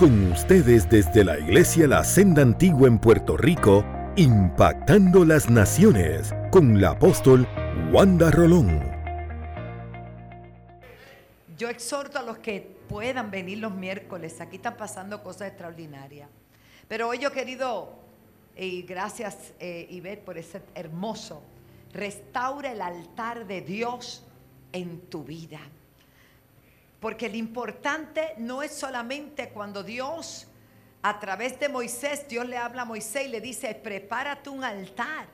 Con ustedes desde la Iglesia La Senda Antigua en Puerto Rico, impactando las naciones con la apóstol Wanda Rolón. Yo exhorto a los que puedan venir los miércoles. Aquí están pasando cosas extraordinarias. Pero hoy yo querido, y gracias eh, por ese hermoso, restaura el altar de Dios en tu vida. Porque lo importante no es solamente cuando Dios, a través de Moisés, Dios le habla a Moisés y le dice, prepárate un altar.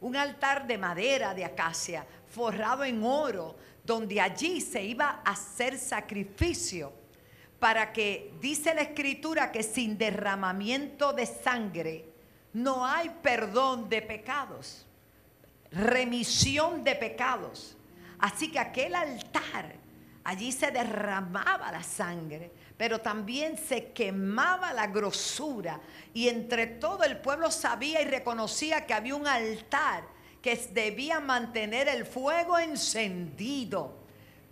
Un altar de madera, de acacia, forrado en oro, donde allí se iba a hacer sacrificio para que, dice la escritura, que sin derramamiento de sangre no hay perdón de pecados, remisión de pecados. Así que aquel altar Allí se derramaba la sangre, pero también se quemaba la grosura. Y entre todo el pueblo sabía y reconocía que había un altar que debía mantener el fuego encendido.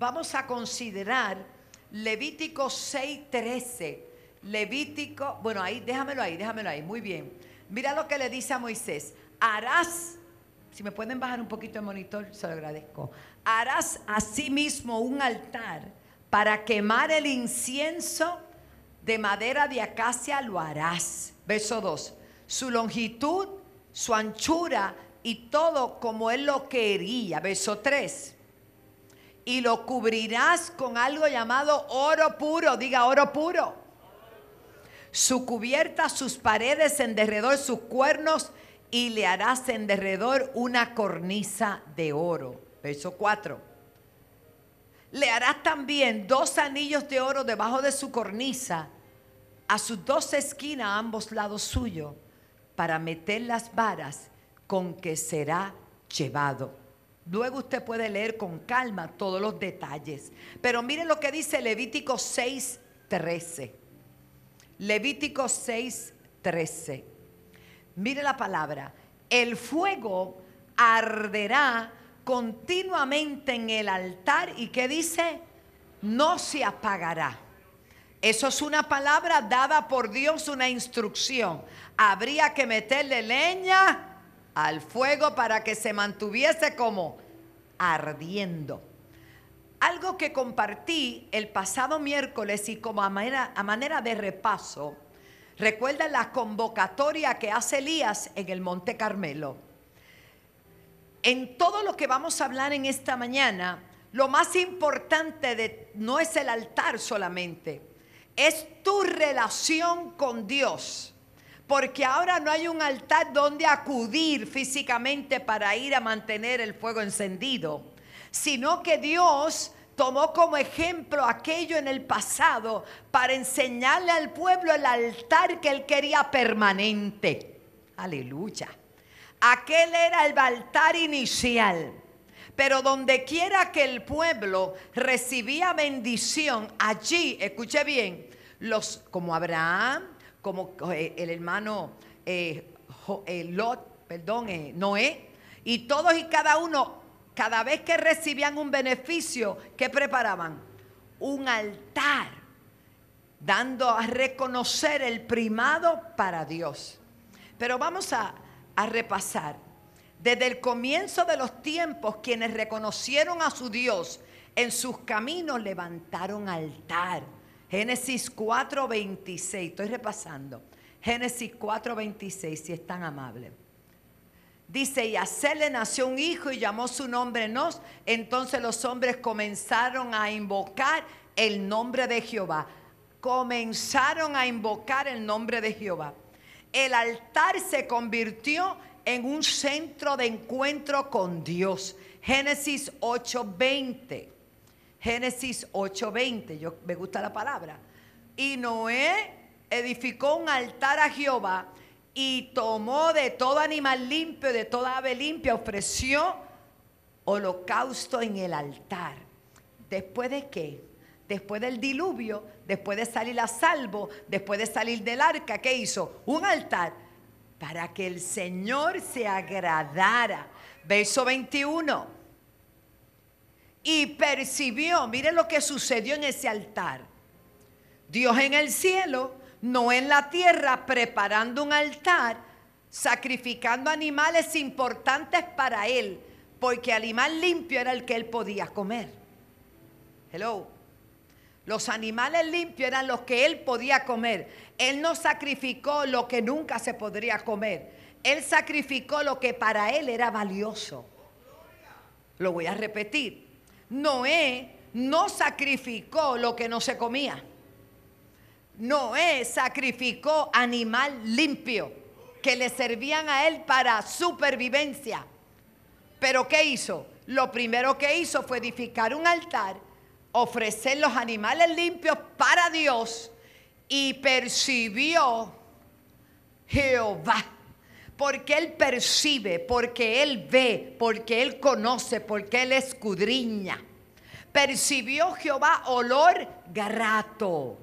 Vamos a considerar Levítico 6:13. Levítico, bueno, ahí, déjamelo ahí, déjamelo ahí, muy bien. Mira lo que le dice a Moisés. Harás, si me pueden bajar un poquito el monitor, se lo agradezco harás asimismo un altar para quemar el incienso de madera de acacia, lo harás. Verso 2. Su longitud, su anchura y todo como él lo quería. Verso 3. Y lo cubrirás con algo llamado oro puro. Diga oro puro. Su cubierta, sus paredes en derredor, sus cuernos y le harás en derredor una cornisa de oro. Verso 4. Le harás también dos anillos de oro debajo de su cornisa, a sus dos esquinas, a ambos lados suyo, para meter las varas con que será llevado. Luego usted puede leer con calma todos los detalles. Pero mire lo que dice Levítico 6:13. Levítico 6:13. Mire la palabra. El fuego arderá continuamente en el altar y que dice, no se apagará. Eso es una palabra dada por Dios, una instrucción. Habría que meterle leña al fuego para que se mantuviese como ardiendo. Algo que compartí el pasado miércoles y como a manera, a manera de repaso, recuerda la convocatoria que hace Elías en el Monte Carmelo en todo lo que vamos a hablar en esta mañana, lo más importante de, no es el altar solamente, es tu relación con Dios. Porque ahora no hay un altar donde acudir físicamente para ir a mantener el fuego encendido, sino que Dios tomó como ejemplo aquello en el pasado para enseñarle al pueblo el altar que él quería permanente. Aleluya. Aquel era el altar inicial. Pero donde quiera que el pueblo recibía bendición, allí, escuche bien, los como Abraham, como eh, el hermano eh, eh, Lot, perdón, Noé, y todos y cada uno, cada vez que recibían un beneficio, ¿qué preparaban? Un altar, dando a reconocer el primado para Dios. Pero vamos a a repasar. Desde el comienzo de los tiempos, quienes reconocieron a su Dios en sus caminos levantaron altar. Génesis 4:26, estoy repasando. Génesis 4:26, si es tan amable. Dice, y a le nació un hijo y llamó su nombre Nos. Entonces los hombres comenzaron a invocar el nombre de Jehová. Comenzaron a invocar el nombre de Jehová el altar se convirtió en un centro de encuentro con Dios. Génesis 8:20. Génesis 8:20, yo me gusta la palabra. Y Noé edificó un altar a Jehová y tomó de todo animal limpio, de toda ave limpia, ofreció holocausto en el altar. ¿Después de qué? Después del diluvio, después de salir a salvo, después de salir del arca, ¿qué hizo? Un altar para que el Señor se agradara. Verso 21. Y percibió, mire lo que sucedió en ese altar. Dios en el cielo, no en la tierra, preparando un altar, sacrificando animales importantes para él, porque animal limpio era el que él podía comer. Hello. Los animales limpios eran los que él podía comer. Él no sacrificó lo que nunca se podría comer. Él sacrificó lo que para él era valioso. Lo voy a repetir. Noé no sacrificó lo que no se comía. Noé sacrificó animal limpio que le servían a él para supervivencia. Pero ¿qué hizo? Lo primero que hizo fue edificar un altar ofrecer los animales limpios para Dios y percibió Jehová. Porque Él percibe, porque Él ve, porque Él conoce, porque Él escudriña. Percibió Jehová olor grato.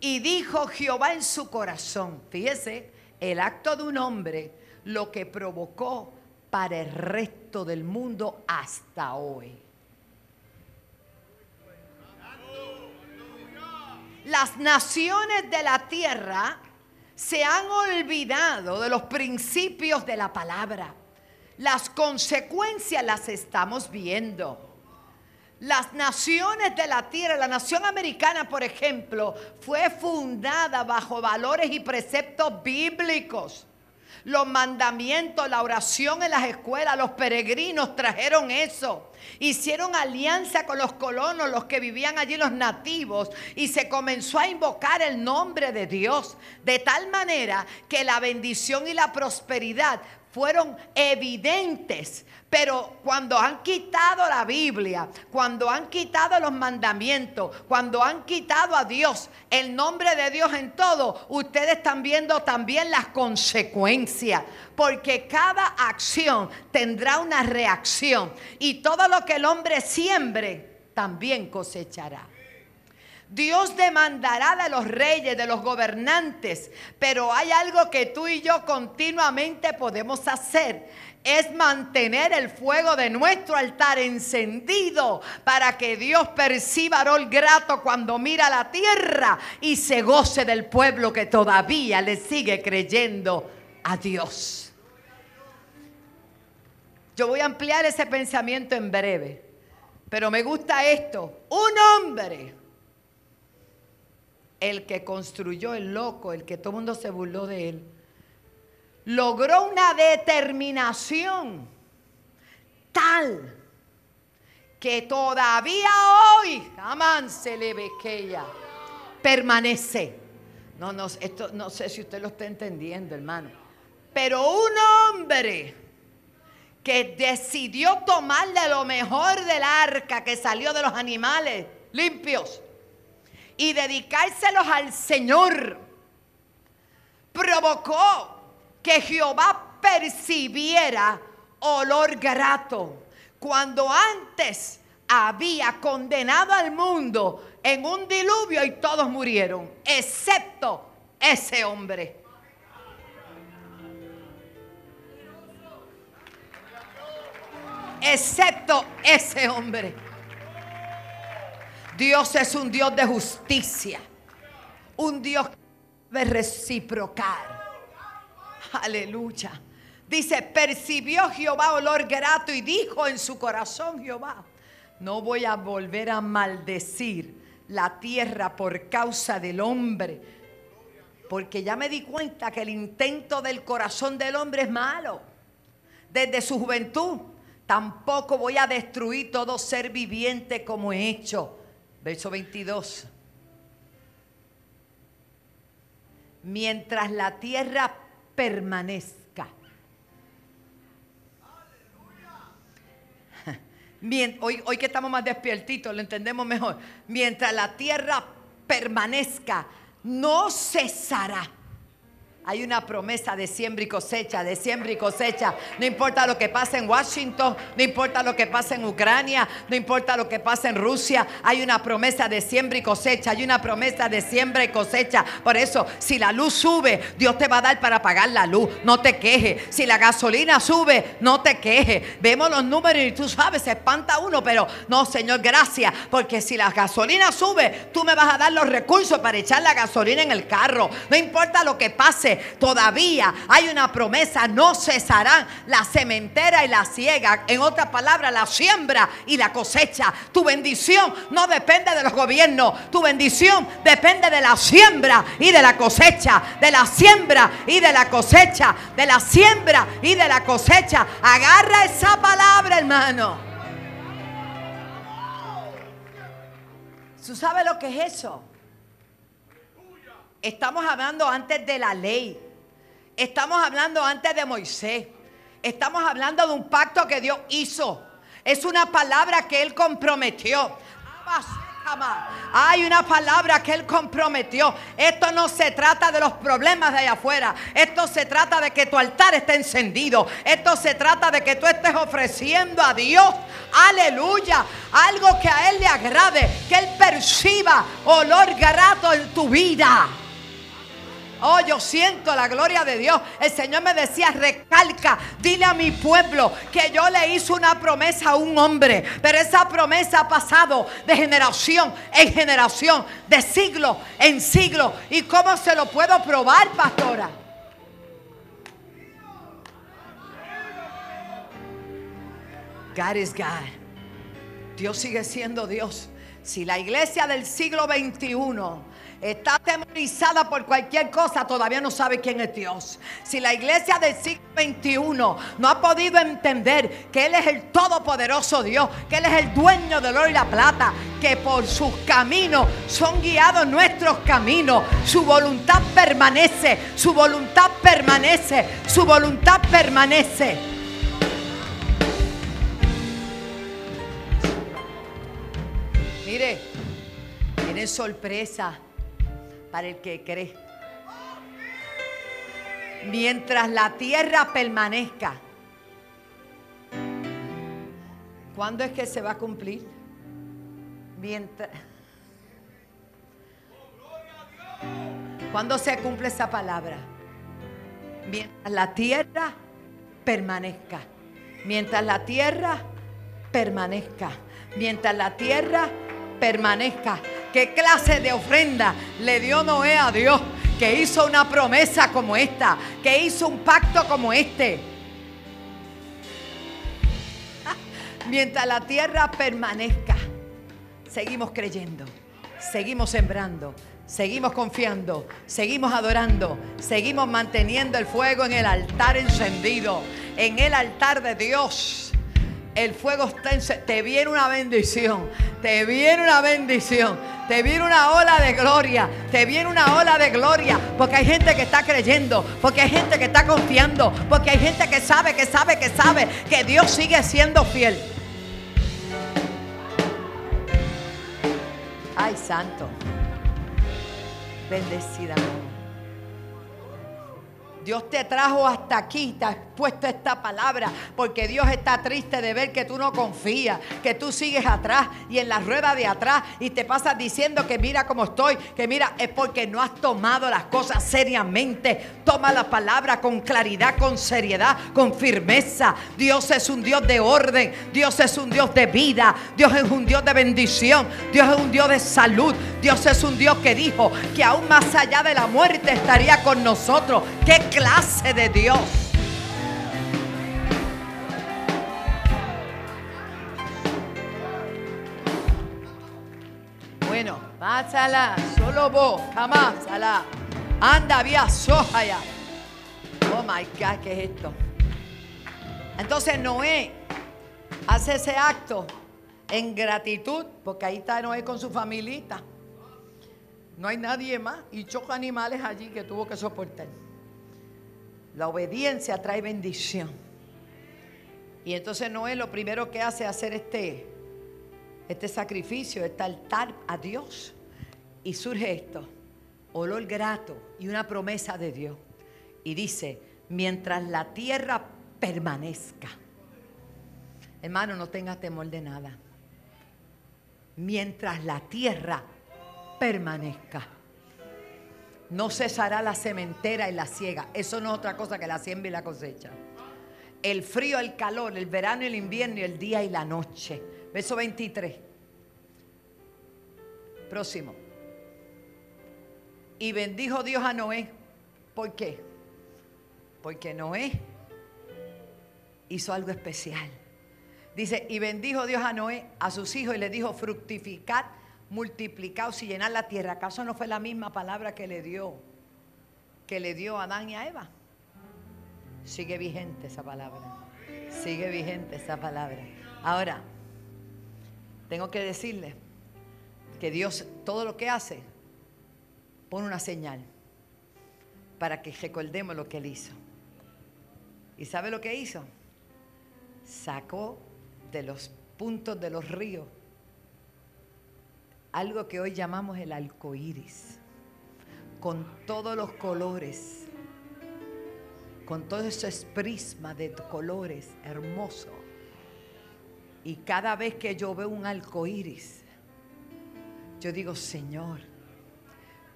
Y dijo Jehová en su corazón, fíjese, el acto de un hombre, lo que provocó para el resto del mundo hasta hoy. Las naciones de la tierra se han olvidado de los principios de la palabra. Las consecuencias las estamos viendo. Las naciones de la tierra, la nación americana, por ejemplo, fue fundada bajo valores y preceptos bíblicos los mandamientos, la oración en las escuelas, los peregrinos trajeron eso. Hicieron alianza con los colonos, los que vivían allí, los nativos, y se comenzó a invocar el nombre de Dios, de tal manera que la bendición y la prosperidad fueron evidentes. Pero cuando han quitado la Biblia, cuando han quitado los mandamientos, cuando han quitado a Dios, el nombre de Dios en todo, ustedes están viendo también las consecuencias. Porque cada acción tendrá una reacción. Y todo lo que el hombre siembre, también cosechará. Dios demandará de los reyes, de los gobernantes, pero hay algo que tú y yo continuamente podemos hacer. Es mantener el fuego de nuestro altar encendido para que Dios perciba rol grato cuando mira la tierra y se goce del pueblo que todavía le sigue creyendo a Dios. Yo voy a ampliar ese pensamiento en breve, pero me gusta esto. Un hombre el que construyó el loco, el que todo el mundo se burló de él, logró una determinación tal que todavía hoy, amán se le ve que ella permanece. No, no, esto no sé si usted lo está entendiendo, hermano. Pero un hombre que decidió tomarle lo mejor del arca que salió de los animales limpios y dedicárselos al Señor, provocó que Jehová percibiera olor grato. Cuando antes había condenado al mundo en un diluvio y todos murieron, excepto ese hombre. Excepto ese hombre. Dios es un Dios de justicia. Un Dios que debe. Aleluya. Dice, percibió Jehová olor grato y dijo en su corazón Jehová, no voy a volver a maldecir la tierra por causa del hombre, porque ya me di cuenta que el intento del corazón del hombre es malo. Desde su juventud, tampoco voy a destruir todo ser viviente como he hecho Verso 22. Mientras la tierra permanezca. Hoy, hoy que estamos más despiertitos, lo entendemos mejor. Mientras la tierra permanezca, no cesará. Hay una promesa de siembra y cosecha, de siembra y cosecha. No importa lo que pase en Washington, no importa lo que pase en Ucrania, no importa lo que pase en Rusia. Hay una promesa de siembra y cosecha. Hay una promesa de siembra y cosecha. Por eso, si la luz sube, Dios te va a dar para pagar la luz. No te quejes. Si la gasolina sube, no te quejes. Vemos los números y tú sabes, se espanta uno, pero no, Señor, gracias. Porque si la gasolina sube, tú me vas a dar los recursos para echar la gasolina en el carro. No importa lo que pase, todavía hay una promesa, no cesarán la cementera y la ciega. En otras palabras, la siembra y la cosecha. Tu bendición no depende de los gobiernos, tu bendición depende de la siembra y de la cosecha, de la siembra y de la cosecha, de la siembra y de la cosecha. Agarra esa palabra, hermano. ¿Tú sabes lo que es eso? Estamos hablando antes de la ley. Estamos hablando antes de Moisés. Estamos hablando de un pacto que Dios hizo. Es una palabra que Él comprometió. Hay una palabra que Él comprometió. Esto no se trata de los problemas de allá afuera. Esto se trata de que tu altar esté encendido. Esto se trata de que tú estés ofreciendo a Dios, aleluya, algo que a Él le agrade, que Él perciba olor grato en tu vida. Oh, yo siento la gloria de Dios. El Señor me decía, recalca, dile a mi pueblo que yo le hice una promesa a un hombre. Pero esa promesa ha pasado de generación en generación, de siglo en siglo. ¿Y cómo se lo puedo probar, pastora? God is God. Dios sigue siendo Dios. Si la iglesia del siglo XXI está atemorizada por cualquier cosa, todavía no sabe quién es Dios. Si la iglesia del siglo XXI no ha podido entender que Él es el todopoderoso Dios, que Él es el dueño del oro y la plata, que por sus caminos son guiados nuestros caminos, su voluntad permanece, su voluntad permanece, su voluntad permanece. Mire, tiene sorpresa el que cree. Mientras la tierra permanezca. ¿Cuándo es que se va a cumplir? Mientras. ¿Cuándo se cumple esa palabra? Mientras la tierra permanezca. Mientras la tierra permanezca. Mientras la tierra permanezca. ¿Qué clase de ofrenda le dio Noé a Dios? Que hizo una promesa como esta, que hizo un pacto como este. Mientras la tierra permanezca, seguimos creyendo, seguimos sembrando, seguimos confiando, seguimos adorando, seguimos manteniendo el fuego en el altar encendido, en el altar de Dios el fuego está en... Te viene una bendición, te viene una bendición, te viene una ola de gloria, te viene una ola de gloria, porque hay gente que está creyendo, porque hay gente que está confiando, porque hay gente que sabe, que sabe, que sabe que Dios sigue siendo fiel. Ay, santo. Bendecida. Dios te trajo hasta aquí, te ha puesto esta palabra, porque Dios está triste de ver que tú no confías, que tú sigues atrás y en la rueda de atrás y te pasas diciendo que mira cómo estoy, que mira, es porque no has tomado las cosas seriamente. Toma la palabra con claridad, con seriedad, con firmeza. Dios es un Dios de orden, Dios es un Dios de vida, Dios es un Dios de bendición, Dios es un Dios de salud, Dios es un Dios que dijo que aún más allá de la muerte estaría con nosotros. ¿Qué clase de Dios. Bueno, pásala, solo vos, jamás, sala. Anda, vía soja Oh my God, ¿qué es esto? Entonces Noé hace ese acto en gratitud, porque ahí está Noé con su familita. No hay nadie más y choca animales allí que tuvo que soportar. La obediencia trae bendición. Y entonces Noé lo primero que hace es hacer este, este sacrificio, este altar a Dios. Y surge esto, olor grato y una promesa de Dios. Y dice, mientras la tierra permanezca. Hermano, no tengas temor de nada. Mientras la tierra permanezca. No cesará la cementera y la ciega. Eso no es otra cosa que la siembra y la cosecha. El frío, el calor, el verano y el invierno y el día y la noche. Verso 23. Próximo. Y bendijo Dios a Noé. ¿Por qué? Porque Noé hizo algo especial. Dice, y bendijo Dios a Noé, a sus hijos, y le dijo, fructificad, multiplicaos y llenad la tierra. ¿Acaso no fue la misma palabra que le dio, que le dio a Adán y a Eva? Sigue vigente esa palabra. Sigue vigente esa palabra. Ahora, tengo que decirle que Dios todo lo que hace pone una señal para que recordemos lo que Él hizo. ¿Y sabe lo que hizo? Sacó de los puntos de los ríos algo que hoy llamamos el arco iris, con todos los colores, con todo ese prisma de colores hermoso. Y cada vez que yo veo un arco iris, yo digo, Señor,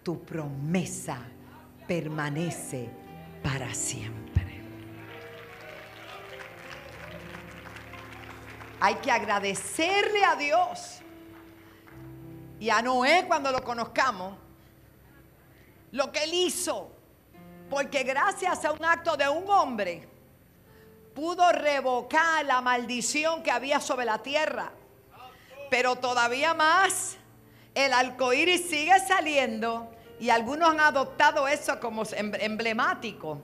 tu promesa permanece para siempre. Hay que agradecerle a Dios y a Noé cuando lo conozcamos lo que él hizo. Porque gracias a un acto de un hombre pudo revocar la maldición que había sobre la tierra. Pero todavía más, el arcoíris sigue saliendo y algunos han adoptado eso como em-, emblemático.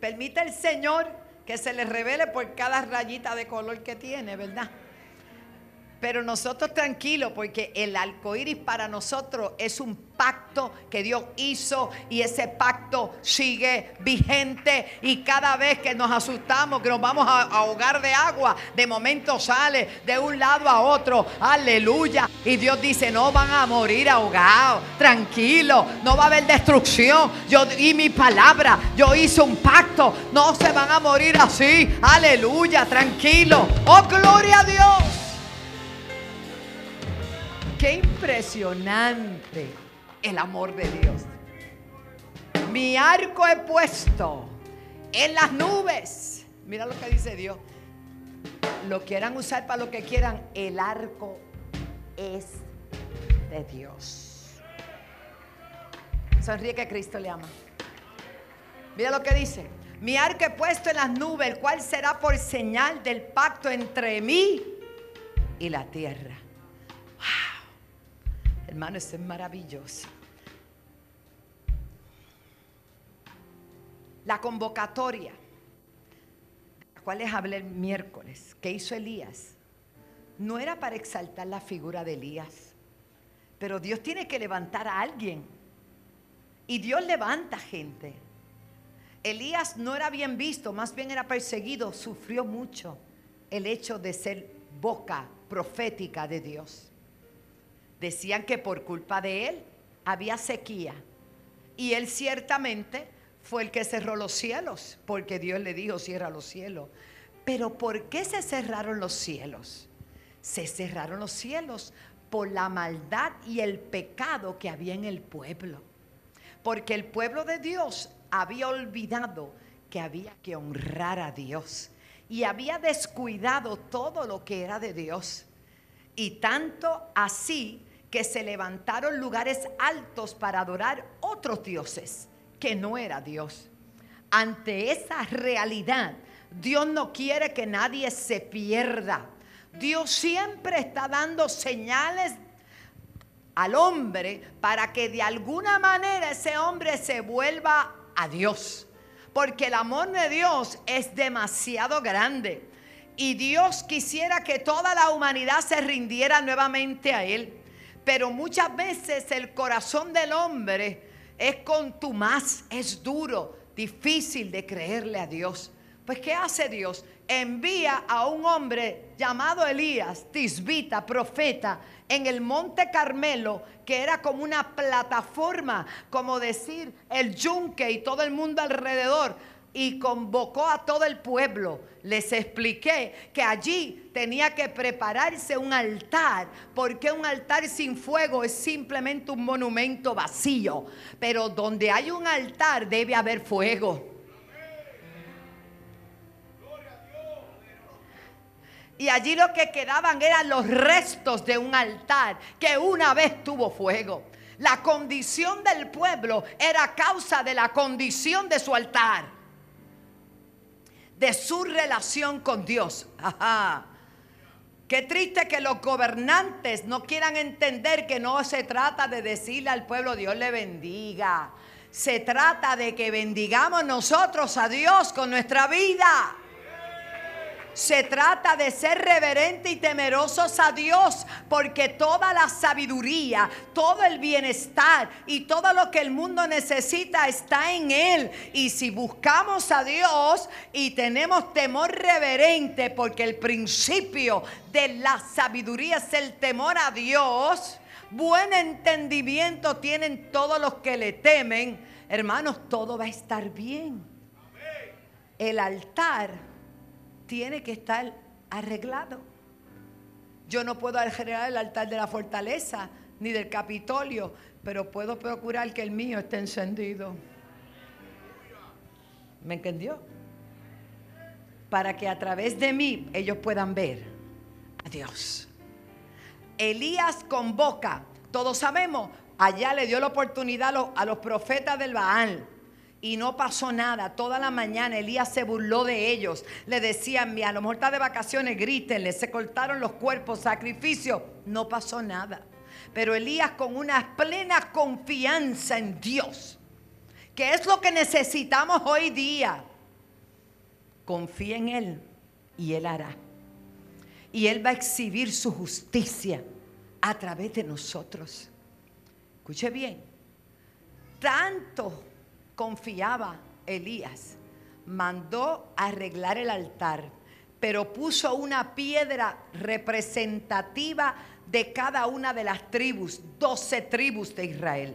Permite el Señor que se les revele por cada rayita de color que tiene, ¿verdad? Pero nosotros tranquilos, porque el arco iris para nosotros es un pacto que Dios hizo y ese pacto sigue vigente. Y cada vez que nos asustamos, que nos vamos a ahogar de agua, de momento sale de un lado a otro. Aleluya. Y Dios dice: No van a morir ahogados, tranquilo, no va a haber destrucción. Yo y mi palabra, yo hice un pacto, no se van a morir así. Aleluya, tranquilo. Oh, gloria a Dios. Qué impresionante el amor de Dios. Mi arco he puesto en las nubes. Mira lo que dice Dios. Lo quieran usar para lo que quieran. El arco es de Dios. Sonríe que Cristo le ama. Mira lo que dice. Mi arco he puesto en las nubes, el cual será por señal del pacto entre mí y la tierra. Hermano, eso es maravilloso. La convocatoria, la cual les hablé el miércoles, que hizo Elías, no era para exaltar la figura de Elías, pero Dios tiene que levantar a alguien. Y Dios levanta gente. Elías no era bien visto, más bien era perseguido, sufrió mucho el hecho de ser boca profética de Dios. Decían que por culpa de él había sequía. Y él ciertamente fue el que cerró los cielos, porque Dios le dijo, cierra los cielos. Pero ¿por qué se cerraron los cielos? Se cerraron los cielos por la maldad y el pecado que había en el pueblo. Porque el pueblo de Dios había olvidado que había que honrar a Dios y había descuidado todo lo que era de Dios. Y tanto así que se levantaron lugares altos para adorar otros dioses, que no era Dios. Ante esa realidad, Dios no quiere que nadie se pierda. Dios siempre está dando señales al hombre para que de alguna manera ese hombre se vuelva a Dios. Porque el amor de Dios es demasiado grande. Y Dios quisiera que toda la humanidad se rindiera nuevamente a Él. Pero muchas veces el corazón del hombre es contumaz, es duro, difícil de creerle a Dios. Pues ¿qué hace Dios? Envía a un hombre llamado Elías, tisbita, profeta, en el monte Carmelo, que era como una plataforma, como decir el yunque y todo el mundo alrededor, y convocó a todo el pueblo. Les expliqué que allí tenía que prepararse un altar, porque un altar sin fuego es simplemente un monumento vacío, pero donde hay un altar debe haber fuego. Y allí lo que quedaban eran los restos de un altar que una vez tuvo fuego. La condición del pueblo era causa de la condición de su altar, de su relación con Dios. Qué triste que los gobernantes no quieran entender que no se trata de decirle al pueblo Dios le bendiga. Se trata de que bendigamos nosotros a Dios con nuestra vida. Se trata de ser reverente y temerosos a Dios, porque toda la sabiduría, todo el bienestar y todo lo que el mundo necesita está en Él. Y si buscamos a Dios y tenemos temor reverente, porque el principio de la sabiduría es el temor a Dios, buen entendimiento tienen todos los que le temen, hermanos, todo va a estar bien. El altar tiene que estar arreglado. Yo no puedo arreglar el altar de la fortaleza ni del Capitolio, pero puedo procurar que el mío esté encendido. ¿Me entendió? Para que a través de mí ellos puedan ver a Dios. Elías convoca, todos sabemos, allá le dio la oportunidad a los, a los profetas del Baal y no pasó nada. Toda la mañana Elías se burló de ellos. Le decían, a lo mejor está de vacaciones, grítenle. Se cortaron los cuerpos, sacrificio. No pasó nada. Pero Elías con una plena confianza en Dios, que es lo que necesitamos hoy día. Confía en Él y Él hará. Y Él va a exhibir su justicia a través de nosotros. Escuche bien. Tanto confiaba Elías, mandó arreglar el altar, pero puso una piedra representativa de cada una de las tribus, doce tribus de Israel.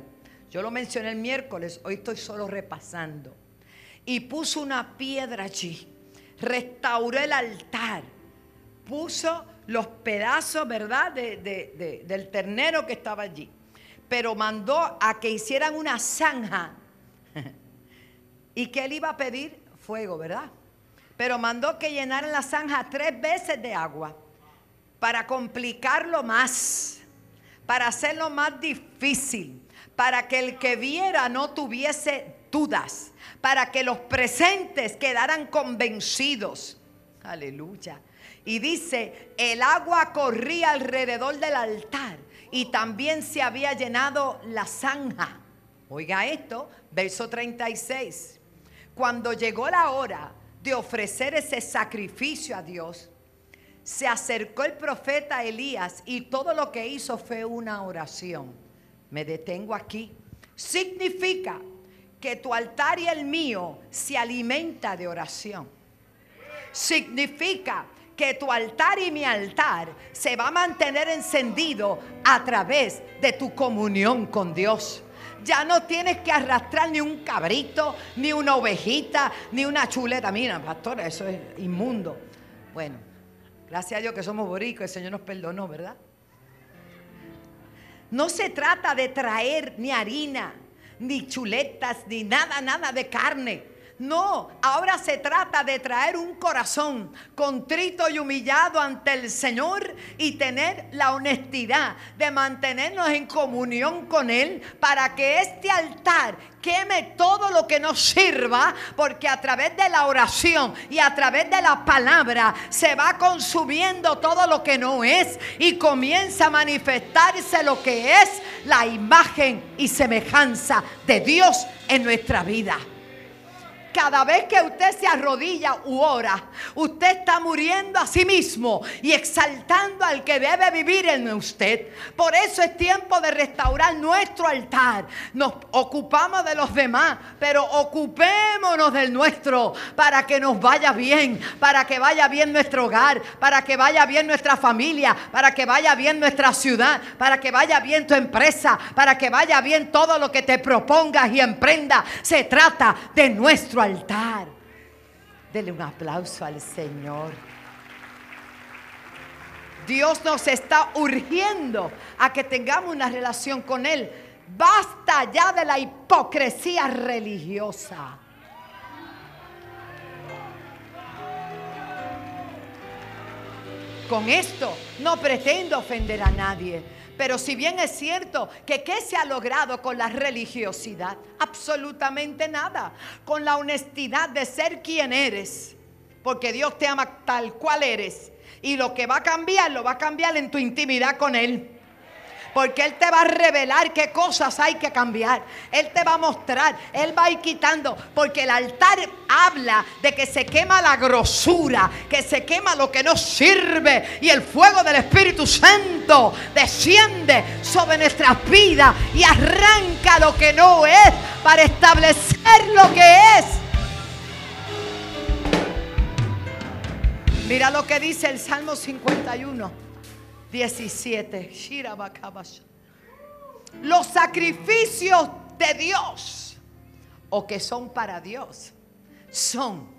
Yo lo mencioné el miércoles, hoy estoy solo repasando. Y puso una piedra allí, restauró el altar, puso los pedazos, ¿verdad?, del ternero que estaba allí. Pero mandó a que hicieran una zanja y que él iba a pedir fuego, ¿verdad? Pero mandó que llenaran la zanja tres veces de agua para complicarlo más, para hacerlo más difícil, para que el que viera no tuviese dudas, para que los presentes quedaran convencidos. Aleluya. Y dice, el agua corría alrededor del altar y también se había llenado la zanja. Oiga esto, verso 36. Cuando llegó la hora de ofrecer ese sacrificio a Dios, se acercó el profeta Elías y todo lo que hizo fue una oración. Me detengo aquí. Significa que tu altar y el mío se alimenta de oración. Significa que tu altar y mi altar se va a mantener encendido a través de tu comunión con Dios. Ya no tienes que arrastrar ni un cabrito, ni una ovejita, ni una chuleta. Mira, pastora, eso es inmundo. Bueno, gracias a Dios que somos boricos, el Señor nos perdonó, ¿verdad? No se trata de traer ni harina, ni chuletas, ni nada, nada de carne. No, ahora se trata de traer un corazón contrito y humillado ante el Señor y tener la honestidad de mantenernos en comunión con Él para que este altar queme todo lo que nos sirva, porque a través de la oración y a través de la palabra se va consumiendo todo lo que no es y comienza a manifestarse lo que es la imagen y semejanza de Dios en nuestra vida. Cada vez que usted se arrodilla u ora, usted está muriendo a sí mismo y exaltando al que debe vivir en usted. Por eso es tiempo de restaurar nuestro altar. Nos ocupamos de los demás, pero ocupémonos del nuestro para que nos vaya bien, para que vaya bien nuestro hogar, para que vaya bien nuestra familia, para que vaya bien nuestra ciudad, para que vaya bien tu empresa, para que vaya bien todo lo que te propongas y emprenda. Se trata de nuestro altar. Dele un aplauso al Señor. Dios nos está urgiendo a que tengamos una relación con Él. Basta ya de la hipocresía religiosa. Con esto no pretendo ofender a nadie, pero si bien es cierto que qué se ha logrado con la religiosidad, absolutamente nada. Con la honestidad de ser quien eres, porque Dios te ama tal cual eres. Y lo que va a cambiar, lo va a cambiar en tu intimidad con Él. Porque Él te va a revelar qué cosas hay que cambiar. Él te va a mostrar. Él va a ir quitando. Porque el altar habla de que se quema la grosura. Que se quema lo que no sirve. Y el fuego del Espíritu Santo desciende sobre nuestras vidas. Y arranca lo que no es. Para establecer lo que es. Mira lo que dice el Salmo 51. 17. Los sacrificios de Dios o que son para Dios son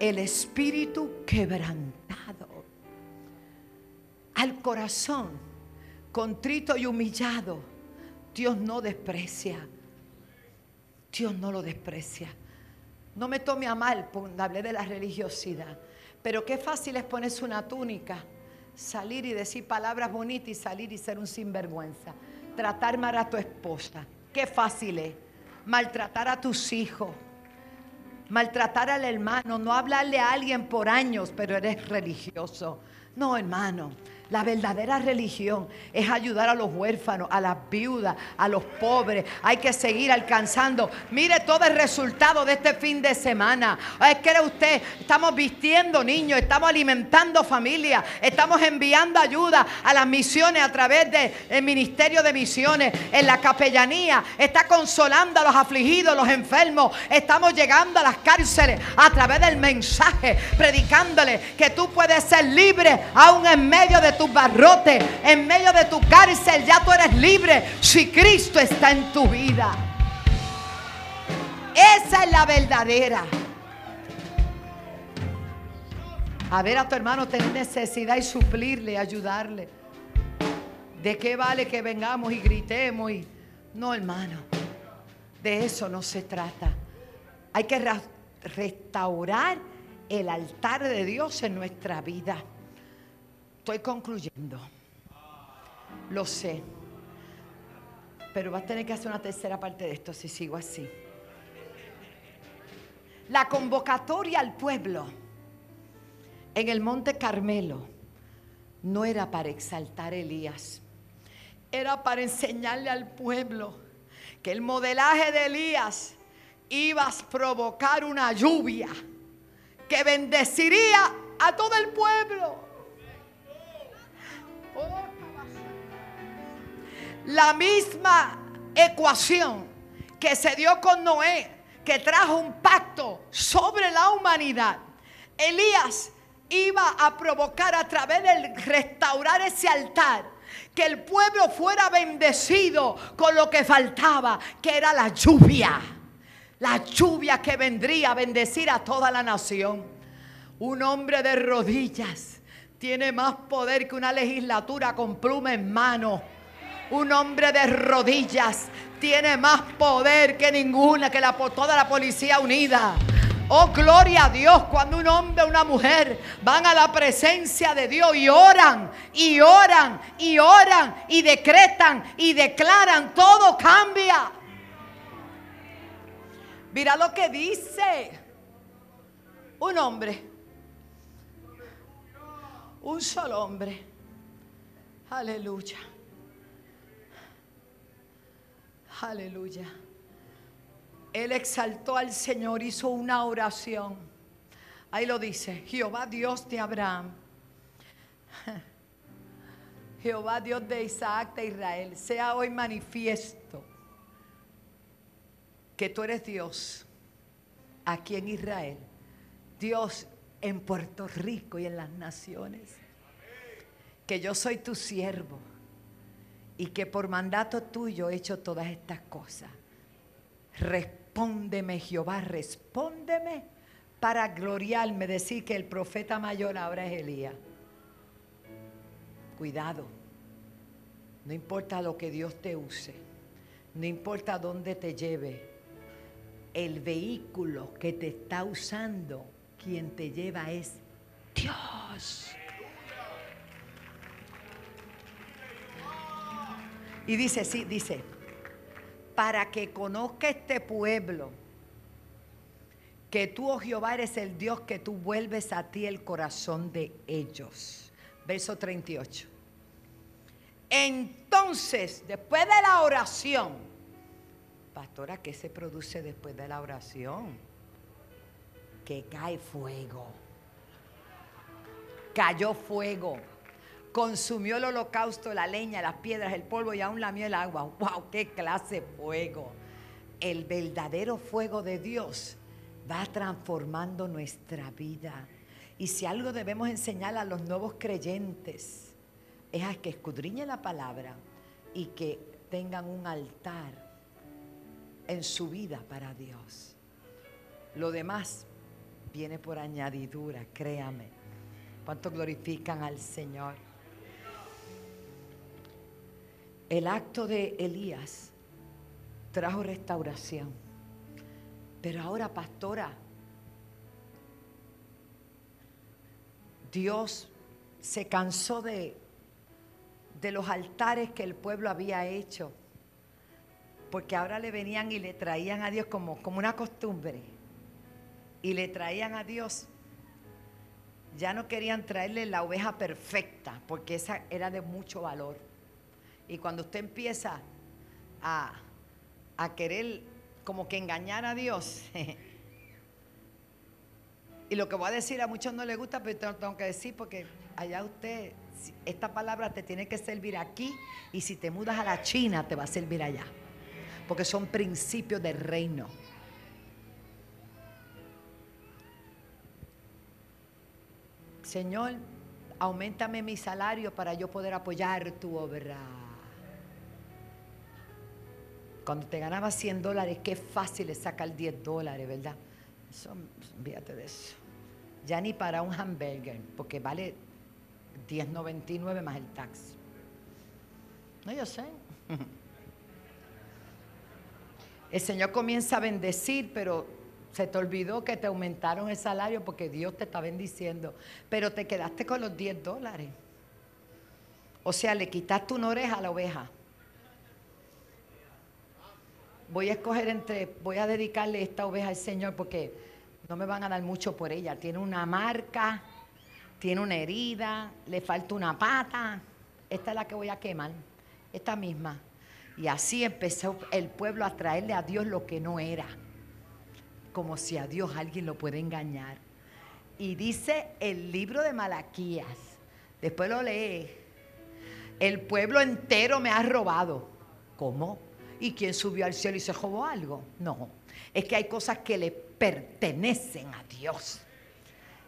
el espíritu quebrantado al corazón contrito y humillado. Dios no desprecia. Dios no lo desprecia. No me tome a mal hablé de la religiosidad. Pero qué fácil es ponerse una túnica salir y decir palabras bonitas y salir y ser un sinvergüenza. Tratar mal a tu esposa. Qué fácil es. Maltratar a tus hijos. Maltratar al hermano. No hablarle a alguien por años, pero eres religioso. No, hermano. La verdadera religión es ayudar a los huérfanos, a las viudas, a los pobres. Hay que seguir alcanzando. Mire todo el resultado de este fin de semana. Es que usted, estamos vistiendo niños, estamos alimentando familias, estamos enviando ayuda a las misiones a través del Ministerio de Misiones, en la capellanía. Está consolando a los afligidos, los enfermos. Estamos llegando a las cárceles a través del mensaje, predicándole que tú puedes ser libre aún en medio de tu barrote, en medio de tu cárcel, ya tú eres libre si Cristo está en tu vida. Esa es la verdadera. A ver a tu hermano tener necesidad y suplirle, ayudarle. ¿De qué vale que vengamos y gritemos? Y... No, hermano. De eso no se trata. Hay que restaurar el altar de Dios en nuestra vida. Estoy concluyendo. Lo sé. Pero vas a tener que hacer una tercera parte de esto si sigo así. La convocatoria al pueblo en el monte Carmelo no era para exaltar a Elías. Era para enseñarle al pueblo que el modelaje de Elías iba a provocar una lluvia que bendeciría a todo el pueblo. La misma ecuación que se dio con Noé, que trajo un pacto sobre la humanidad. Elías iba a provocar a través del restaurar ese altar que el pueblo fuera bendecido con lo que faltaba, que era la lluvia. La lluvia que vendría a bendecir a toda la nación. Un hombre de rodillas tiene más poder que una legislatura con pluma en mano. Un hombre de rodillas tiene más poder que ninguna, que la, toda la policía unida. Oh, gloria a Dios, cuando un hombre o una mujer van a la presencia de Dios y oran, y oran, y oran, y decretan, y declaran, todo cambia. Mira lo que dice un hombre un solo hombre. Aleluya. Aleluya. él exaltó al Señor, hizo una oración. Ahí lo dice, Jehová Dios de Abraham, Jehová Dios de Isaac de Israel, sea hoy manifiesto que tú eres Dios aquí en Israel, Dios en Puerto Rico y en las naciones, que yo soy tu siervo y que por mandato tuyo he hecho todas estas cosas. Respóndeme, Jehová, respóndeme para gloriarme, decir que el profeta mayor ahora es Elías. Cuidado, no importa lo que Dios te use, no importa dónde te lleve, el vehículo que te está usando, quien te lleva es Dios. Y dice, sí, dice, para que conozca este pueblo que tú, oh Jehová, eres el Dios que tú vuelves a ti el corazón de ellos. Verso 38. Entonces, después de la oración, pastora, ¿qué se produce después de la oración? Que cae fuego. Cayó fuego consumió el holocausto, la leña, las piedras, el polvo y aún lamió el agua. ¡Wow! ¡Qué clase de fuego! El verdadero fuego de Dios va transformando nuestra vida. Y si algo debemos enseñar a los nuevos creyentes es a que escudriñen la palabra y que tengan un altar en su vida para Dios. Lo demás viene por añadidura, créame. ¿Cuánto glorifican al Señor? El acto de Elías trajo restauración. Pero ahora, pastora, Dios se cansó de, de los altares que el pueblo había hecho, porque ahora le venían y le traían a Dios como, como una costumbre, y le traían a Dios, ya no querían traerle la oveja perfecta, porque esa era de mucho valor y cuando usted empieza a, querer como que engañar a Dios, y lo que voy a decir a muchos no les gusta, pero tengo que decir porque allá usted, esta palabra te tiene que servir aquí y si te mudas a la China te va a servir allá, porque son principios del reino. Señor, aumentame mi salario para yo poder apoyar tu obra. Cuando te ganabas 100 dólares, qué fácil es sacar 10 dólares, ¿verdad? Eso, olvídate de eso. Ya ni para un hamburger, porque vale 10.99 más el tax. No, yo sé. El Señor comienza a bendecir, pero se te olvidó que te aumentaron el salario porque Dios te está bendiciendo. Pero te quedaste con los 10 dólares. O sea, le quitaste una oreja a la oveja voy a escoger entre, voy a dedicarle esta oveja al Señor porque no me van a dar mucho por ella. Tiene una marca, tiene una herida, le falta una pata. Esta es la que voy a quemar, esta misma. Y así empezó el pueblo a traerle a Dios lo que no era. Como si a Dios alguien lo puede engañar. Y dice el libro de Malaquías, después lo lee, el pueblo entero me ha robado. ¿Cómo? ¿Y quién subió al cielo y se robó algo? No. Es que hay cosas que le pertenecen a Dios.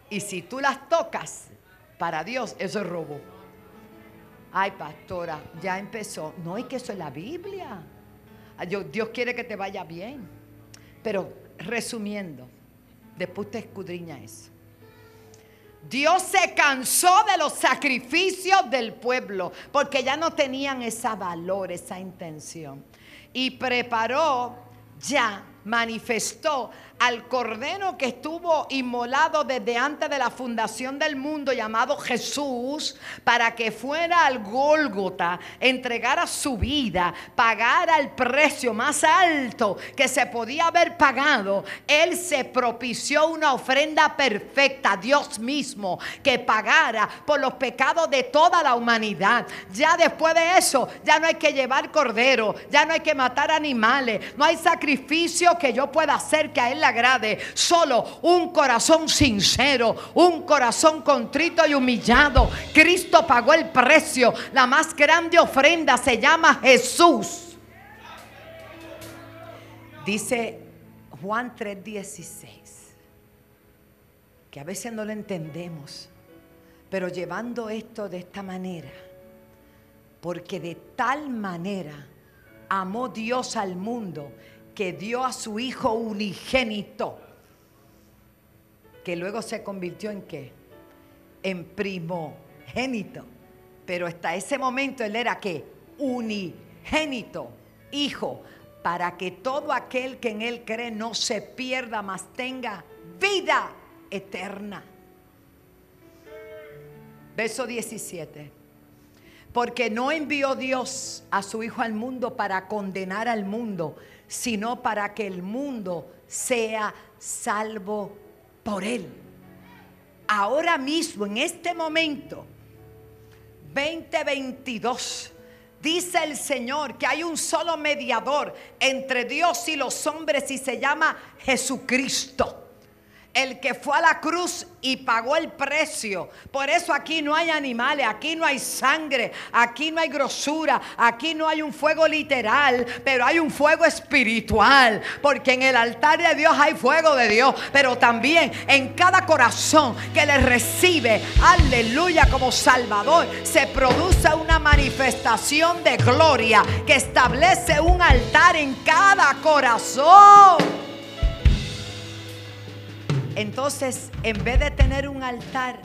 Y si tú las tocas, para Dios eso es robo. Ay, pastora, ya empezó. No, es que eso es la Biblia. Dios quiere que te vaya bien. Pero resumiendo, después te escudriña eso. Dios se cansó de los sacrificios del pueblo porque ya no tenían ese valor, esa intención y preparó ya, manifestó al cordero que estuvo inmolado desde antes de la fundación del mundo llamado Jesús para que fuera al Gólgota, entregara su vida, pagara el precio más alto que se podía haber pagado. Él se propició una ofrenda perfecta, Dios mismo, que pagara por los pecados de toda la humanidad. Ya después de eso, ya no hay que llevar cordero, ya no hay que matar animales, no hay sacrificio que yo pueda hacer que a Él agrade. Solo un corazón sincero, un corazón contrito y humillado. Cristo pagó el precio. La más grande ofrenda se llama Jesús. Dice Juan 3:16, que a veces no lo entendemos, pero llevando esto de esta manera, porque de tal manera amó Dios al mundo que dio a su Hijo unigénito, que luego se convirtió en qué? En primogénito. Pero hasta ese momento él era qué? Unigénito, hijo, para que todo aquel que en él cree no se pierda, mas tenga vida eterna. Verso 17 porque no envió Dios a su Hijo al mundo para condenar al mundo, sino para que el mundo sea salvo por él. Ahora mismo, en este momento, 2022, dice el Señor que hay un solo mediador entre Dios y los hombres y se llama Jesucristo el que fue a la cruz y pagó el precio. Por eso aquí no hay animales, aquí no hay sangre, aquí no hay grosura, aquí no hay un fuego literal, pero hay un fuego espiritual. Porque en el altar de Dios hay fuego de Dios, pero también en cada corazón que le recibe, aleluya, como Salvador, se produce una manifestación de gloria que establece un altar en cada corazón. Entonces, en vez de tener un altar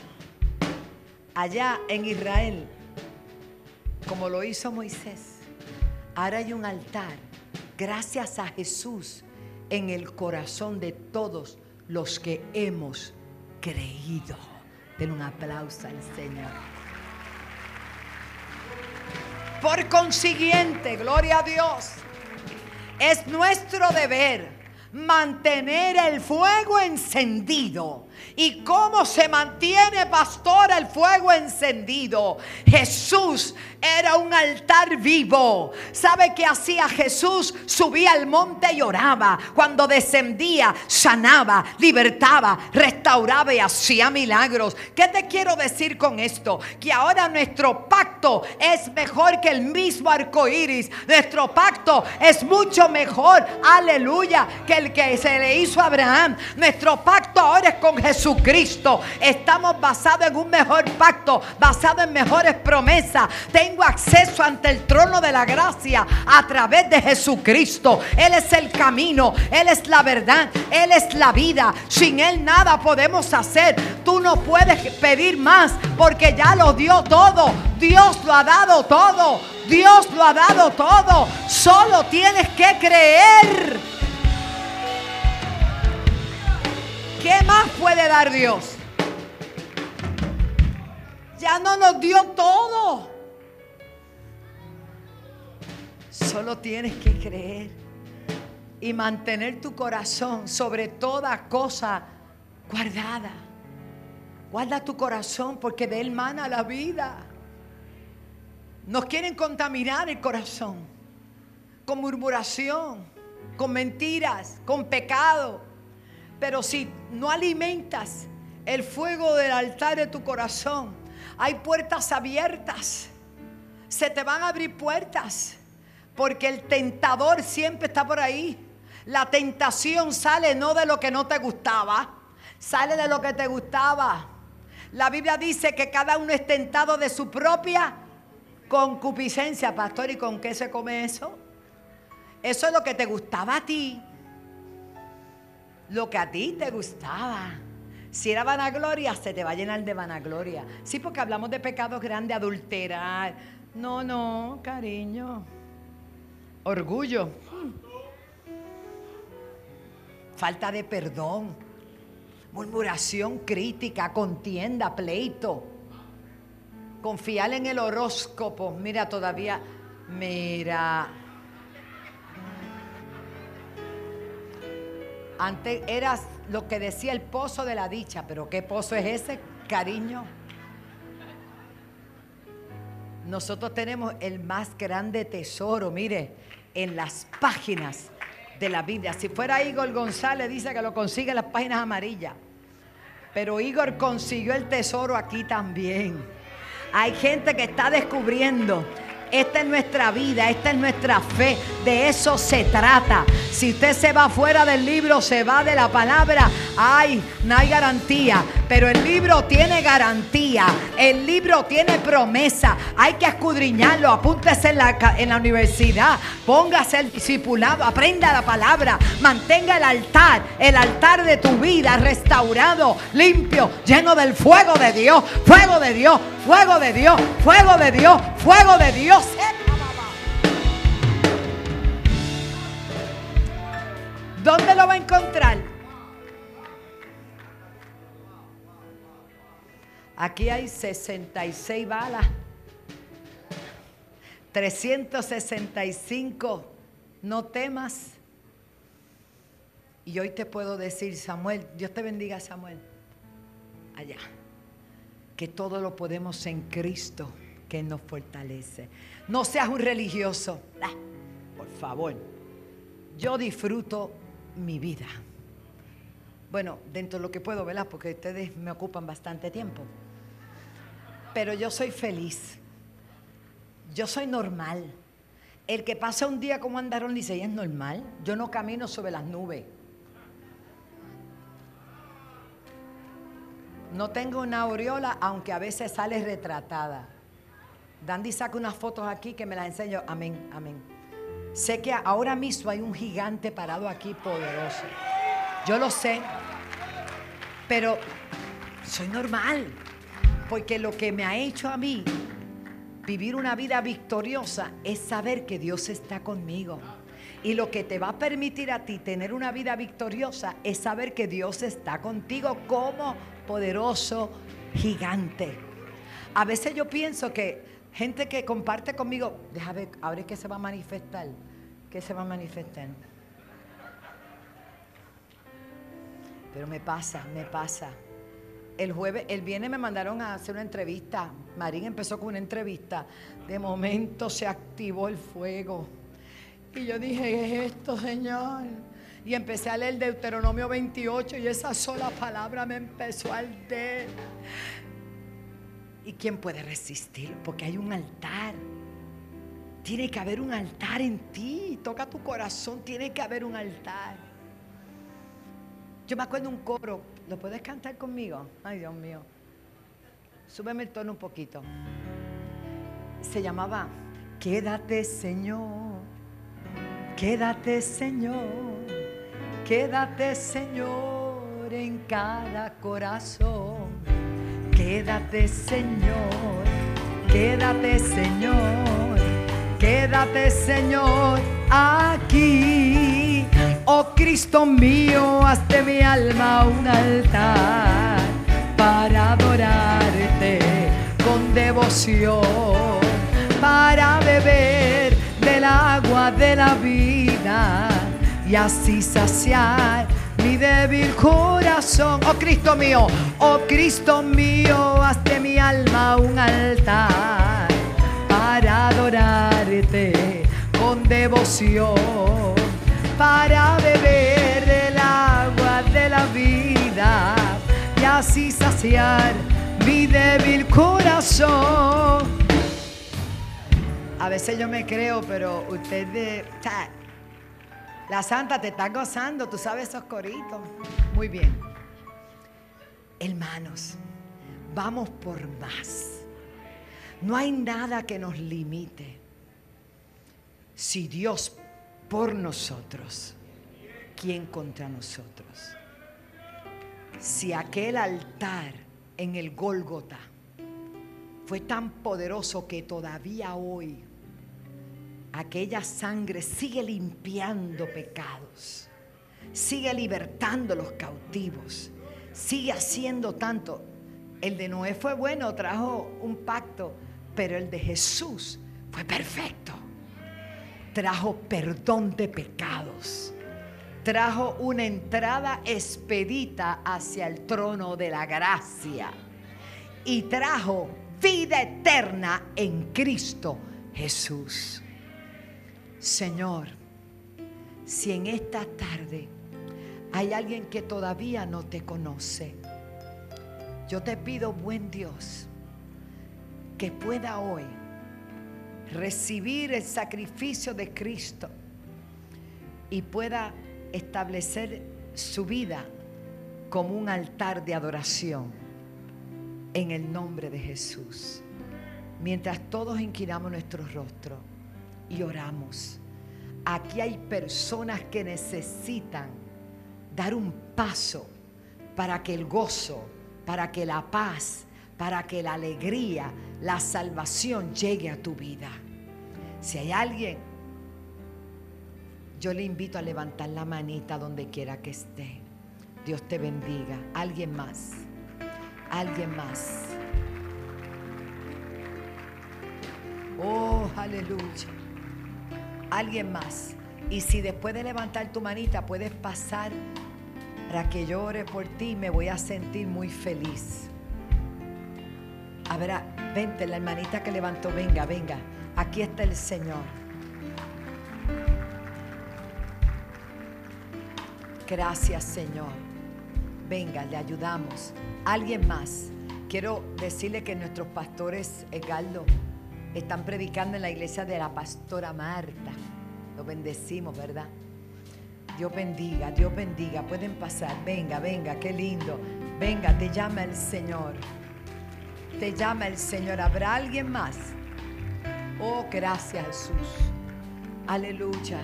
allá en Israel, como lo hizo Moisés, ahora hay un altar, gracias a Jesús, en el corazón de todos los que hemos creído. Den un aplauso al Señor. Por consiguiente, gloria a Dios, es nuestro deber mantener el fuego encendido. ¿Y cómo se mantiene, pastor, el fuego encendido? Jesús era un altar vivo. ¿Sabe qué hacía Jesús? Subía al monte y oraba. Cuando descendía, sanaba, libertaba, restauraba y hacía milagros. ¿Qué te quiero decir con esto? Que ahora nuestro pacto es mejor que el mismo arco iris. Nuestro pacto es mucho mejor, aleluya, que el que se le hizo a Abraham. Nuestro pacto ahora es con Jesucristo. Estamos basados en un mejor pacto, basado en mejores promesas. Tengo acceso ante el trono de la gracia a través de Jesucristo. Él es el camino, Él es la verdad, Él es la vida. Sin Él nada podemos hacer. Tú no puedes pedir más porque ya lo dio todo. Dios lo ha dado todo. Dios lo ha dado todo. Solo tienes que creer. ¿Qué más puede dar Dios? Ya no nos dio todo. Solo tienes que creer y mantener tu corazón sobre toda cosa guardada. Guarda tu corazón porque de él mana la vida. Nos quieren contaminar el corazón con murmuración, con mentiras, con pecado pero si no alimentas el fuego del altar de tu corazón, hay puertas abiertas. Se te van a abrir puertas. Porque el tentador siempre está por ahí. La tentación sale no de lo que no te gustaba, sale de lo que te gustaba. La Biblia dice que cada uno es tentado de su propia concupiscencia, pastor. ¿Y con qué se come eso? Eso es lo que te gustaba a ti lo que a ti te gustaba. Si era vanagloria, se te va a llenar de vanagloria. Sí, porque hablamos de pecados grandes, adulterar. No, no, cariño. Orgullo. falta de perdón, murmuración crítica, contienda, pleito. Confiar en el horóscopo. Mira, todavía, mira. Antes eras lo que decía el pozo de la dicha, pero ¿qué pozo es ese, cariño? Nosotros tenemos el más grande tesoro, mire, en las páginas de la Biblia. Si fuera Igor González, dice que lo consigue en las páginas amarillas. Pero Igor consiguió el tesoro aquí también. Hay gente que está descubriendo esta es nuestra vida, esta es nuestra fe. De eso se trata. Si usted se va fuera del libro, se va de la palabra, ay, no hay garantía. Pero el libro tiene garantía. El libro tiene promesa. Hay que escudriñarlo. Apúntese en la, en la universidad. Póngase el discipulado. Aprenda la palabra. Mantenga el altar. El altar de tu vida restaurado, limpio, lleno del fuego de Dios. Fuego de Dios. Fuego de Dios. Fuego de Dios. Fuego de Dios. ¿Dónde lo va a encontrar? Aquí hay 66 balas, 365, no temas. Y hoy te puedo decir, Samuel, Dios te bendiga, Samuel, allá, que todo lo podemos en Cristo que nos fortalece. No seas un religioso. Por favor. Yo disfruto mi vida. Bueno, dentro de lo que puedo, ¿verdad? Porque ustedes me ocupan bastante tiempo. Pero yo soy feliz. Yo soy normal. El que pasa un día como andaron dice, ¿y es normal? Yo no camino sobre las nubes. No tengo una aureola, aunque a veces sale retratada. Dandy saca unas fotos aquí que me las enseño. Amén, amén. Sé que ahora mismo hay un gigante parado aquí poderoso. Yo lo sé. Pero soy normal. Porque lo que me ha hecho a mí vivir una vida victoriosa es saber que Dios está conmigo. Y lo que te va a permitir a ti tener una vida victoriosa es saber que Dios está contigo como poderoso gigante. A veces yo pienso que Gente que comparte conmigo, déjame ver, ahora que se va a manifestar. ¿Qué se va a manifestar? Pero me pasa, me pasa. El jueves, el viernes me mandaron a hacer una entrevista. Marín empezó con una entrevista. De momento se activó el fuego. Y yo dije, ¿qué es esto, Señor? Y empecé a leer Deuteronomio 28 y esa sola palabra me empezó a arder. ¿Y quién puede resistir? Porque hay un altar. Tiene que haber un altar en ti. Toca tu corazón, tiene que haber un altar. Yo me acuerdo un coro. ¿Lo puedes cantar conmigo? Ay, Dios mío. Súbeme el tono un poquito. Se llamaba Quédate, Señor. Quédate, Señor. Quédate, Señor, en cada corazón Quédate Señor, quédate Señor, quédate Señor aquí. Oh Cristo mío, hazte mi alma un altar para adorarte con devoción, para beber del agua de la vida y así saciar mi débil corazón. Oh Cristo mío, oh Cristo mío, hazte mi alma un altar para adorarte con devoción, para beber del agua de la vida y así saciar mi débil corazón. A veces yo me creo, pero ustedes... La santa te está gozando, tú sabes esos coritos. Muy bien. Hermanos, vamos por más. No hay nada que nos limite. Si Dios por nosotros, ¿quién contra nosotros? Si aquel altar en el Gólgota fue tan poderoso que todavía hoy aquella sangre sigue limpiando pecados. sigue libertando los cautivos, sigue haciendo tanto. El de Noé fue bueno, trajo un pacto, pero el de Jesús fue perfecto. Trajo perdón de pecados. Trajo una entrada expedita hacia el trono de la gracia. Y trajo vida eterna en Cristo Jesús. Señor, si en esta tarde hay alguien que todavía no te conoce, yo te pido, buen Dios, que pueda hoy recibir el sacrificio de Cristo y pueda establecer su vida como un altar de adoración en el nombre de Jesús. Mientras todos inclinamos nuestro rostro y oramos, aquí hay personas que necesitan dar un paso para que el gozo, para que la paz, para que la alegría, la salvación llegue a tu vida. Si hay alguien, yo le invito a levantar la manita donde quiera que esté. Dios te bendiga. Alguien más. Alguien más. Oh, aleluya. Alguien más. Y si después de levantar tu manita puedes pasar para que yo ore por ti, me voy a sentir muy feliz. Ver, vente, la hermanita que levantó, venga, venga. Aquí está el Señor. Gracias, Señor. Venga, le ayudamos. Alguien más. Quiero decirle que nuestros pastores, Edgardo, están predicando en la iglesia de la pastora Marta. Lo bendecimos, ¿verdad? Dios bendiga, Dios bendiga. Pueden pasar. Venga, venga, qué lindo. Venga, te llama el Señor. Te llama el Señor. ¿Habrá alguien más? Oh, gracias Jesús. Aleluya.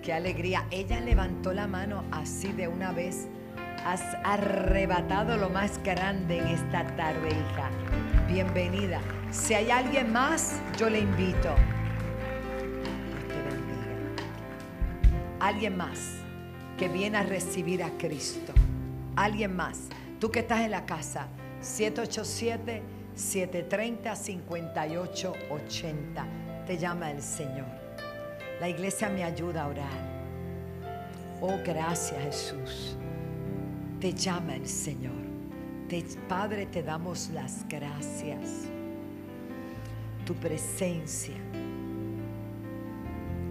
Qué alegría. Ella levantó la mano así de una vez. Has arrebatado lo más grande en esta tarde, hija. Bienvenida. Si hay alguien más, yo le invito. Te bendiga. Alguien más que viene a recibir a Cristo. Alguien más. Tú que estás en la casa. 787-730-5880. Te llama el Señor. La iglesia me ayuda a orar. Oh, gracias Jesús. Te llama el Señor. Padre, te damos las gracias. Tu presencia.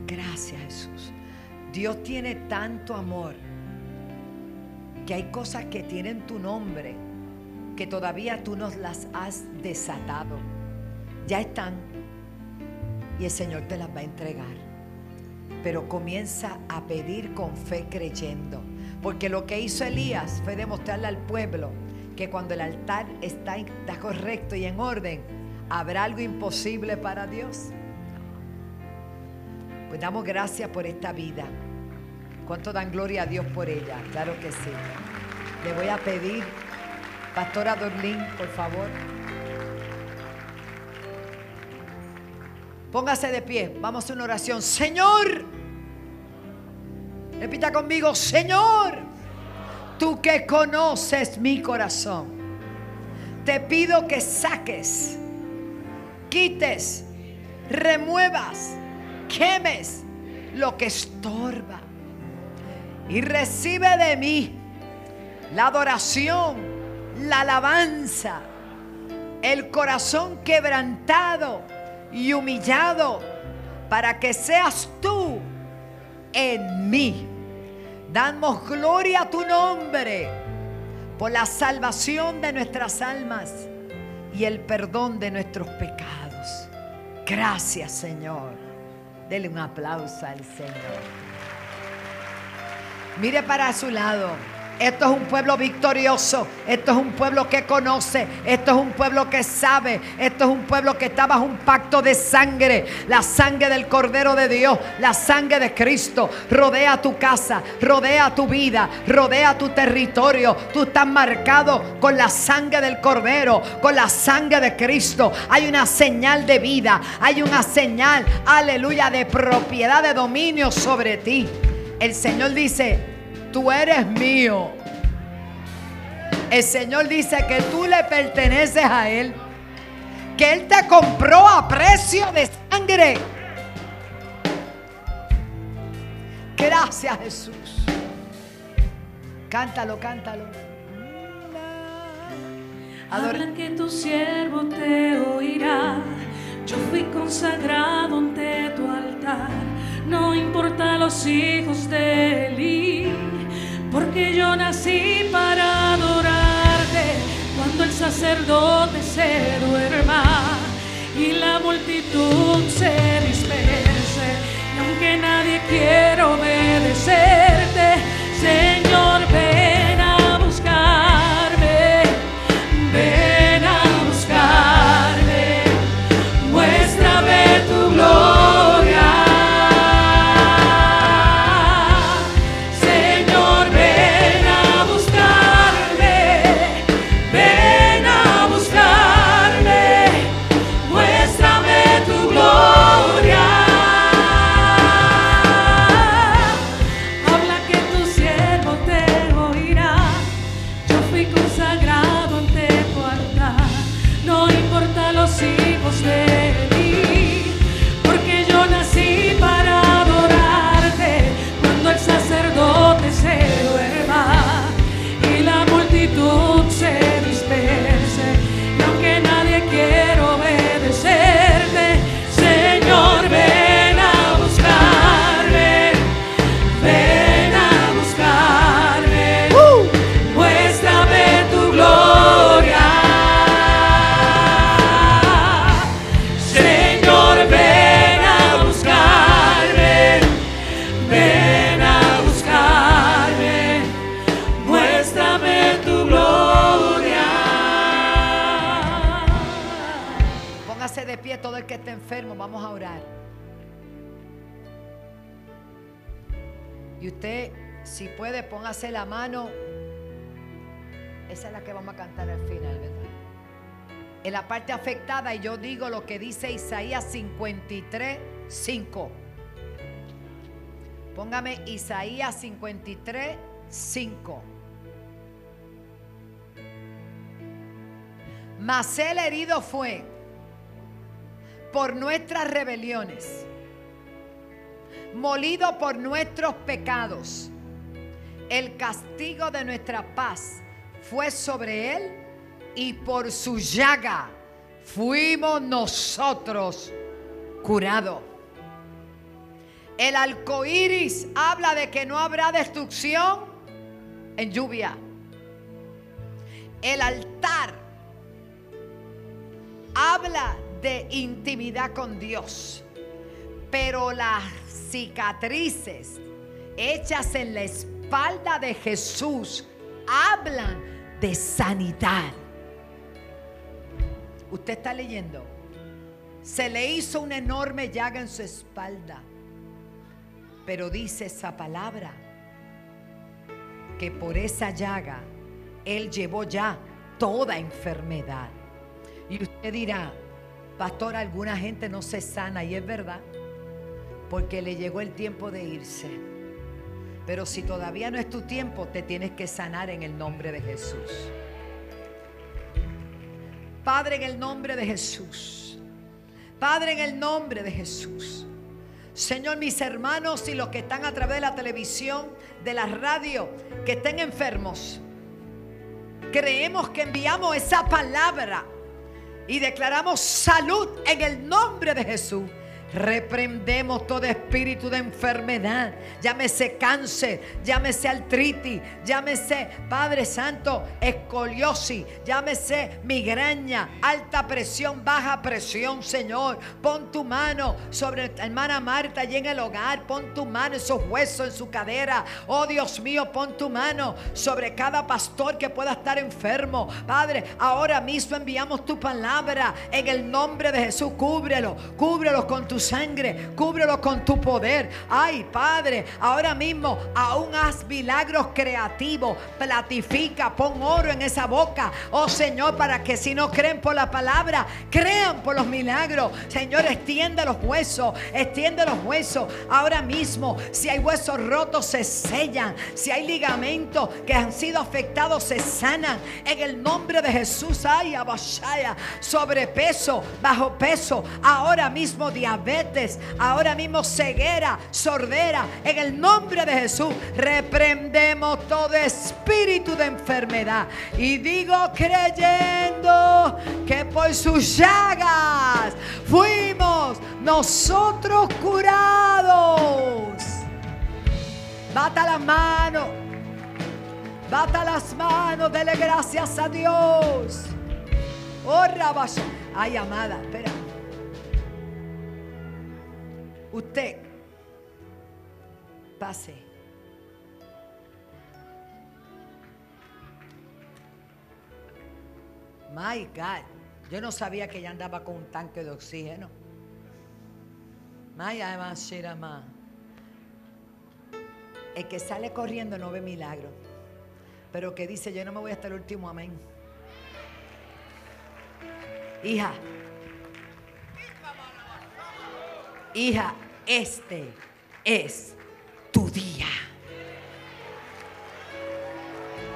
Gracias Jesús. Dios tiene tanto amor que hay cosas que tienen tu nombre que todavía tú nos las has desatado. Ya están y el Señor te las va a entregar pero comienza a pedir con fe creyendo. Porque lo que hizo Elías fue demostrarle al pueblo que cuando el altar está, está correcto y en orden, ¿habrá algo imposible para Dios? Pues damos gracias por esta vida. ¿Cuánto dan gloria a Dios por ella? Claro que sí. Le voy a pedir, Pastora Dorlín, por favor. Póngase de pie, vamos a una oración. Señor, repita conmigo, Señor, tú que conoces mi corazón, te pido que saques, quites, remuevas, quemes lo que estorba y recibe de mí la adoración, la alabanza, el corazón quebrantado y humillado para que seas tú en mí. Damos gloria a tu nombre por la salvación de nuestras almas y el perdón de nuestros pecados. Gracias Señor. Dele un aplauso al Señor. Mire para su lado. Esto es un pueblo victorioso. Esto es un pueblo que conoce. Esto es un pueblo que sabe. Esto es un pueblo que está bajo un pacto de sangre. La sangre del Cordero de Dios. La sangre de Cristo. Rodea tu casa. Rodea tu vida. Rodea tu territorio. Tú estás marcado con la sangre del Cordero. Con la sangre de Cristo. Hay una señal de vida. Hay una señal, aleluya, de propiedad, de dominio sobre ti. El Señor dice, tú eres mío. El Señor dice que tú le perteneces a Él. Que Él te compró a precio de sangre. Gracias Jesús. Cántalo, cántalo. Hablan que tu siervo te oirá. Yo fui consagrado ante tu altar. No importa los hijos de Eli porque yo nací para adorarte cuando el sacerdote se duerma y la multitud se disperse. Y aunque nadie quiera obedecerte, Señor, Afectada, y yo digo lo que dice Isaías 53, 5. Póngame Isaías 53, 5. Mas el herido fue por nuestras rebeliones, molido por nuestros pecados. El castigo de nuestra paz fue sobre él y por su llaga fuimos nosotros curados. El arco iris habla de que no habrá destrucción en lluvia. El altar habla de intimidad con Dios. Pero las cicatrices hechas en la espalda de Jesús hablan de sanidad. Usted está leyendo. Se le hizo una enorme llaga en su espalda. Pero dice esa palabra que por esa llaga Él llevó ya toda enfermedad. Y usted dirá, pastor, alguna gente no se sana y es verdad, porque le llegó el tiempo de irse. Pero si todavía no es tu tiempo, te tienes que sanar en el nombre de Jesús. Padre, en el nombre de Jesús. Padre, en el nombre de Jesús. Señor, mis hermanos y los que están a través de la televisión, de la radio, que estén enfermos. Creemos que enviamos esa palabra y declaramos salud en el nombre de Jesús. Reprendemos todo espíritu de enfermedad, llámese cáncer, llámese artritis, llámese Padre Santo, escoliosis, llámese migraña, alta presión, baja presión, Señor. Pon tu mano sobre hermana Marta y en el hogar, pon tu mano en sus huesos, en su cadera. Oh Dios mío, pon tu mano sobre cada pastor que pueda estar enfermo. Padre, ahora mismo enviamos tu palabra en el nombre de Jesús. Cúbrelo, cúbrelo con tu sangre, cúbrelo con tu poder. Ay, Padre, ahora mismo aún haz milagros creativos. Platifica, pon oro en esa boca. Oh Señor, para que si no creen por la palabra, crean por los milagros. Señor, extiende los huesos, extiende los huesos. Ahora mismo, si hay huesos rotos, se sellan. Si hay ligamentos que han sido afectados, se sanan. En el nombre de Jesús, ay, abashaya, sobrepeso, bajo peso, ahora mismo diabetes, ahora mismo ceguera, sordera. En el nombre de Jesús reprendemos todo espíritu de enfermedad. Y digo creyendo que por sus llagas fuimos nosotros curados. Bata las manos. Bata las manos. Dele gracias a Dios. Oh, Rabasha. Ay, amada, espera. Usted, pase. My God, yo no sabía que ella andaba con un tanque de oxígeno. My más. El que sale corriendo no ve milagro, pero que dice yo no me voy hasta el último amén. Hija, hija, este es tu día.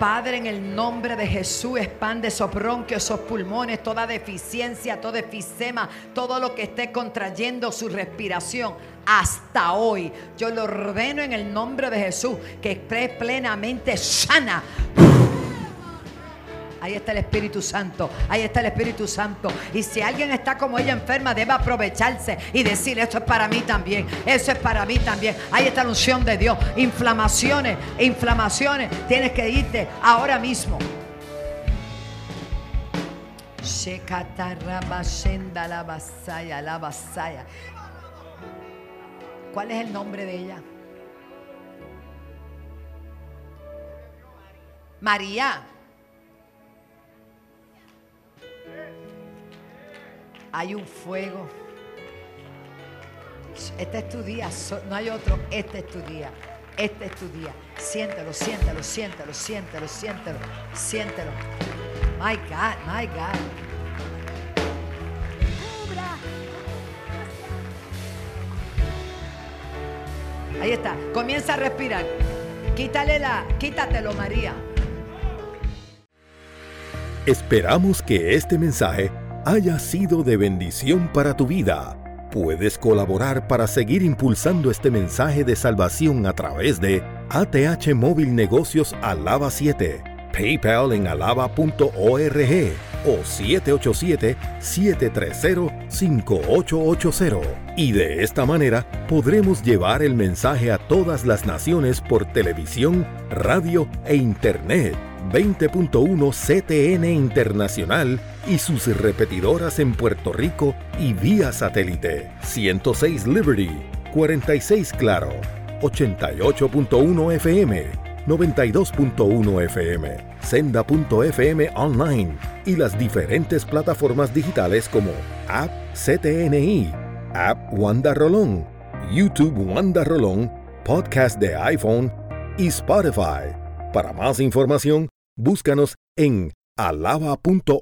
Padre, en el nombre de Jesús, expande esos bronquios, esos pulmones, toda deficiencia, todo efisema, todo lo que esté contrayendo su respiración hasta hoy. Yo lo ordeno en el nombre de Jesús, que esté plenamente sana. Ahí está el Espíritu Santo. Ahí está el Espíritu Santo. Y si alguien está como ella enferma, debe aprovecharse y decir, esto es para mí también. Eso es para mí también. Ahí está la unción de Dios. Inflamaciones, inflamaciones. Tienes que irte ahora mismo. ¿Cuál es el nombre de ella? María. Hay un fuego. Este es tu día, no hay otro. Este es tu día. Este es tu día. Siéntelo, siéntelo, siéntelo, siéntelo, siéntelo, siéntelo. My God, my God. Ahí está. Comienza a respirar. Quítale la, quítatelo, María. Esperamos que este mensaje haya sido de bendición para tu vida. Puedes colaborar para seguir impulsando este mensaje de salvación a través de ATH Móvil Negocios Alaba 7, PayPal en alaba.org o 787-730-5880. Y de esta manera podremos llevar el mensaje a todas las naciones por televisión, radio e internet 20.1 CTN Internacional y sus repetidoras en Puerto Rico y vía satélite 106 Liberty, 46 Claro, 88.1 FM, 92.1 FM, senda.fm online y las diferentes plataformas digitales como App CTNI, App Wanda Rolón, YouTube Wanda Rolón, Podcast de iPhone y Spotify. Para más información, búscanos en alaba.org